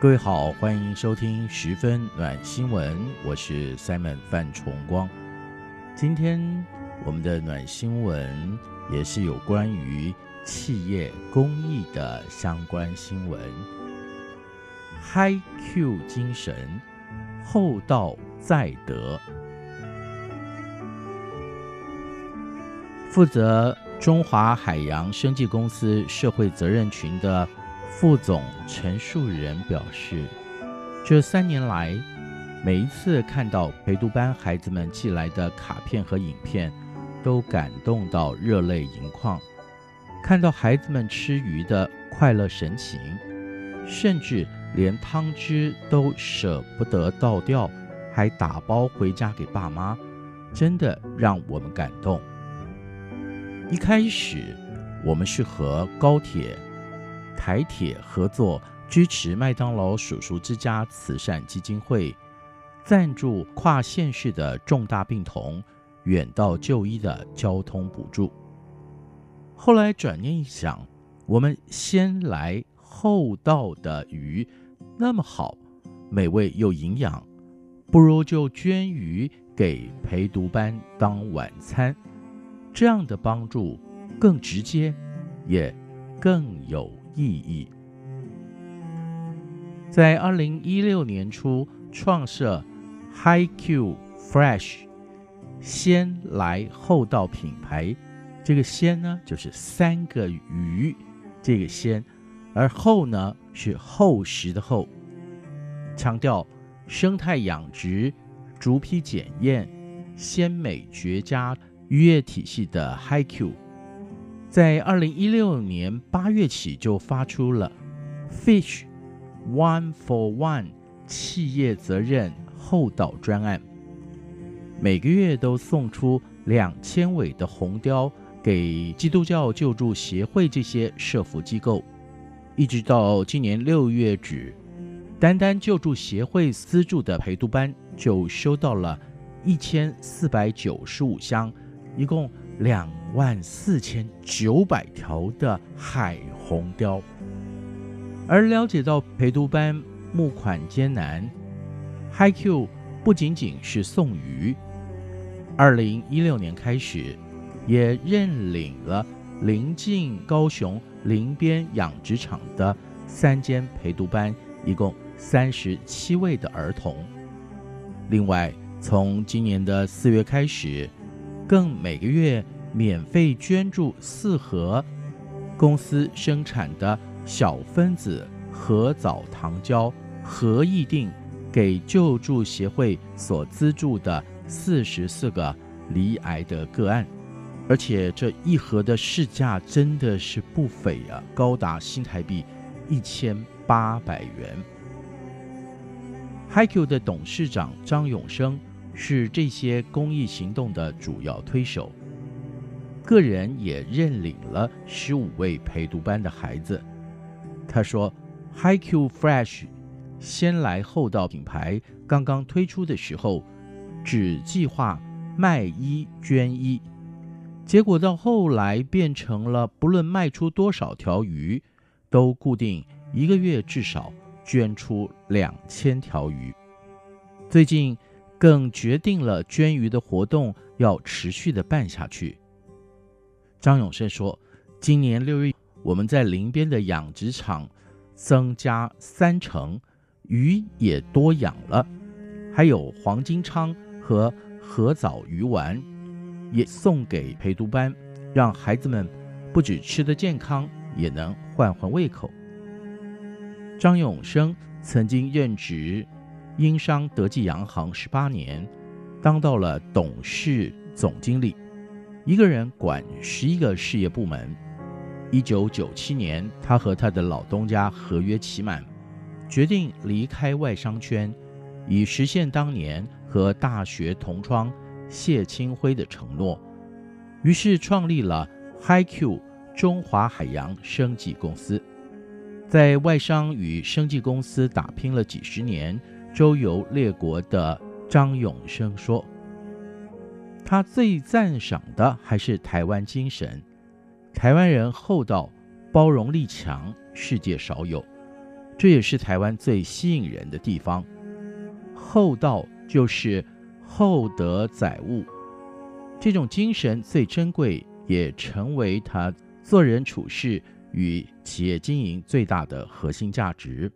各位好，欢迎收听十分暖新闻，我是 Simon 范崇光。今天我们的暖新闻也是有关于企业公益的相关新闻。Hi Q 精神，厚道载德。负责中华海洋生技公司社会责任群的。副总陈树人表示，这三年来，每一次看到陪读班孩子们寄来的卡片和影片，都感动到热泪盈眶。看到孩子们吃鱼的快乐神情，甚至连汤汁都舍不得倒掉，还打包回家给爸妈，真的让我们感动。一开始，我们是和高铁。台铁合作支持麦当劳叔叔之家慈善基金会，赞助跨县市的重大病童远道就医的交通补助。后来转念一想，我们先来厚道的鱼那么好，美味又营养，不如就捐鱼给陪读班当晚餐，这样的帮助更直接，也更有意义。在二零一六年初创设 HiQ Fresh 先来后到品牌，这个先呢就是三个鱼，这个先，而后呢是厚实的厚，强调生态养殖、逐批检验、鲜美绝佳渔业体系的 HiQ。在二零一六年八月起，就发出了 Fish One for One 企业责任厚道专案，每个月都送出两千尾的红雕给基督教救助协会这些社福机构，一直到今年六月止，单单救助协会资助的陪读班就收到了一千四百九十五箱，一共。两万四千九百条的海红雕，而了解到陪读班募款艰难，HiQ 不仅仅是送鱼，二零一六年开始，也认领了临近高雄林边养殖场的三间陪读班，一共三十七位的儿童。另外，从今年的四月开始。更每个月免费捐助四盒公司生产的小分子核藻糖胶合议定给救助协会所资助的四十四个罹癌的个案，而且这一盒的市价真的是不菲啊，高达新台币一千八百元。HiQ 的董事长张永生。是这些公益行动的主要推手，个人也认领了十五位陪读班的孩子。他说：“HiQ Fresh 先来后到品牌刚刚推出的时候，只计划卖一捐一，结果到后来变成了不论卖出多少条鱼，都固定一个月至少捐出两千条鱼。最近更决定了捐鱼的活动要持续的办下去。张永生说：“今年六月，我们在林边的养殖场增加三成，鱼也多养了，还有黄金鲳和河藻鱼丸，也送给陪读班，让孩子们不止吃得健康，也能换换胃口。”张永生曾经任职英商德记洋行十八年，当到了董事总经理，一个人管十一个事业部门。一九九七年，他和他的老东家合约期满，决定离开外商圈，以实现当年和大学同窗谢清辉的承诺，于是创立了 HiQ 中华海洋生技公司。在外商与生技公司打拼了几十年，周游列国的张永生说：“他最赞赏的还是台湾精神，台湾人厚道、包容力强，世界少有，这也是台湾最吸引人的地方。厚道就是厚德载物，这种精神最珍贵，也成为他做人处事。”与企业经营最大的核心价值。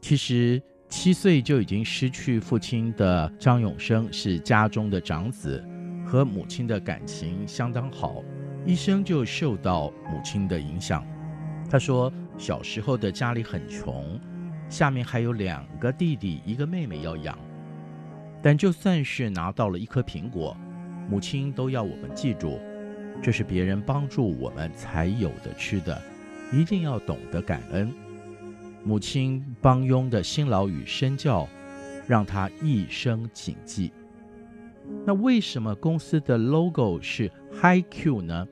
其实七岁就已经失去父亲的张永生是家中的长子，和母亲的感情相当好，一生就受到母亲的影响。他说，小时候的家里很穷，下面还有两个弟弟，一个妹妹要养。但就算是拿到了一颗苹果，母亲都要我们记住。这是别人帮助我们才有的吃的，一定要懂得感恩。母亲帮佣的辛劳与身教，让他一生谨记。那为什么公司的 logo 是 High Q 呢？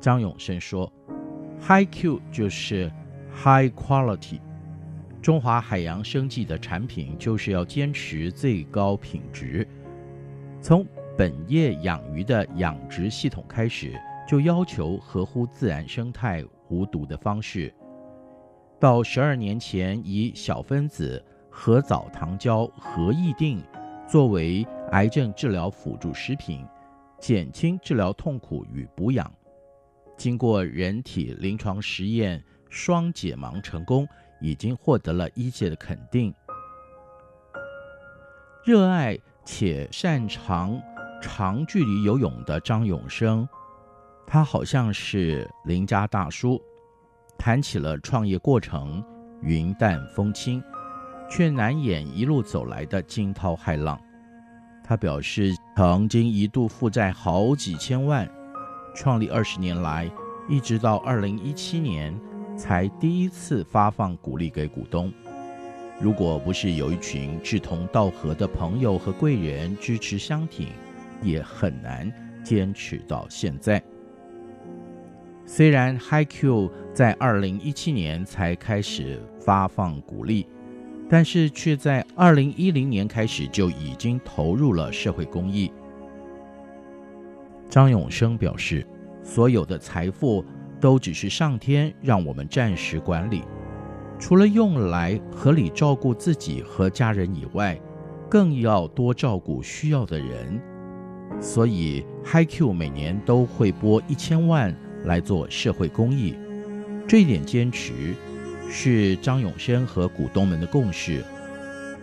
张永生说，High Q 就是 High Quality，中华海洋生技的产品就是要坚持最高品质。从本业养鱼的养殖系统开始就要求合乎自然生态、无毒的方式。到十二年前，以小分子褐藻糖胶合议定作为癌症治疗辅助食品，减轻治疗痛苦与补养。经过人体临床实验，双解盲成功，已经获得了医界的肯定。热爱且擅长。长距离游泳的张永生，他好像是邻家大叔，谈起了创业过程，云淡风轻，却难掩一路走来的惊涛骇浪。他表示，曾经一度负债好几千万，创立二十年来，一直到二零一七年才第一次发放股利给股东。如果不是有一群志同道合的朋友和贵人支持相挺，也很难坚持到现在。虽然 HiQ 在二零一七年才开始发放股利，但是却在二零一零年开始就已经投入了社会公益。张永生表示，所有的财富都只是上天让我们暂时管理，除了用来合理照顾自己和家人以外，更要多照顾需要的人。所以，HiQ 每年都会拨一千万来做社会公益，这一点坚持是张永生和股东们的共识。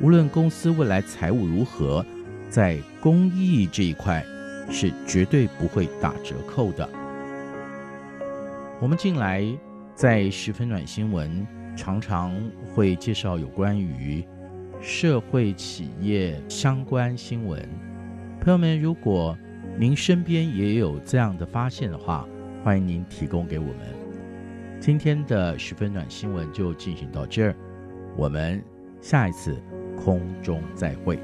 无论公司未来财务如何，在公益这一块是绝对不会打折扣的。我们近来在十分暖新闻常常会介绍有关于社会企业相关新闻。朋友们，如果您身边也有这样的发现的话，欢迎您提供给我们。今天的十分暖新闻就进行到这儿，我们下一次空中再会。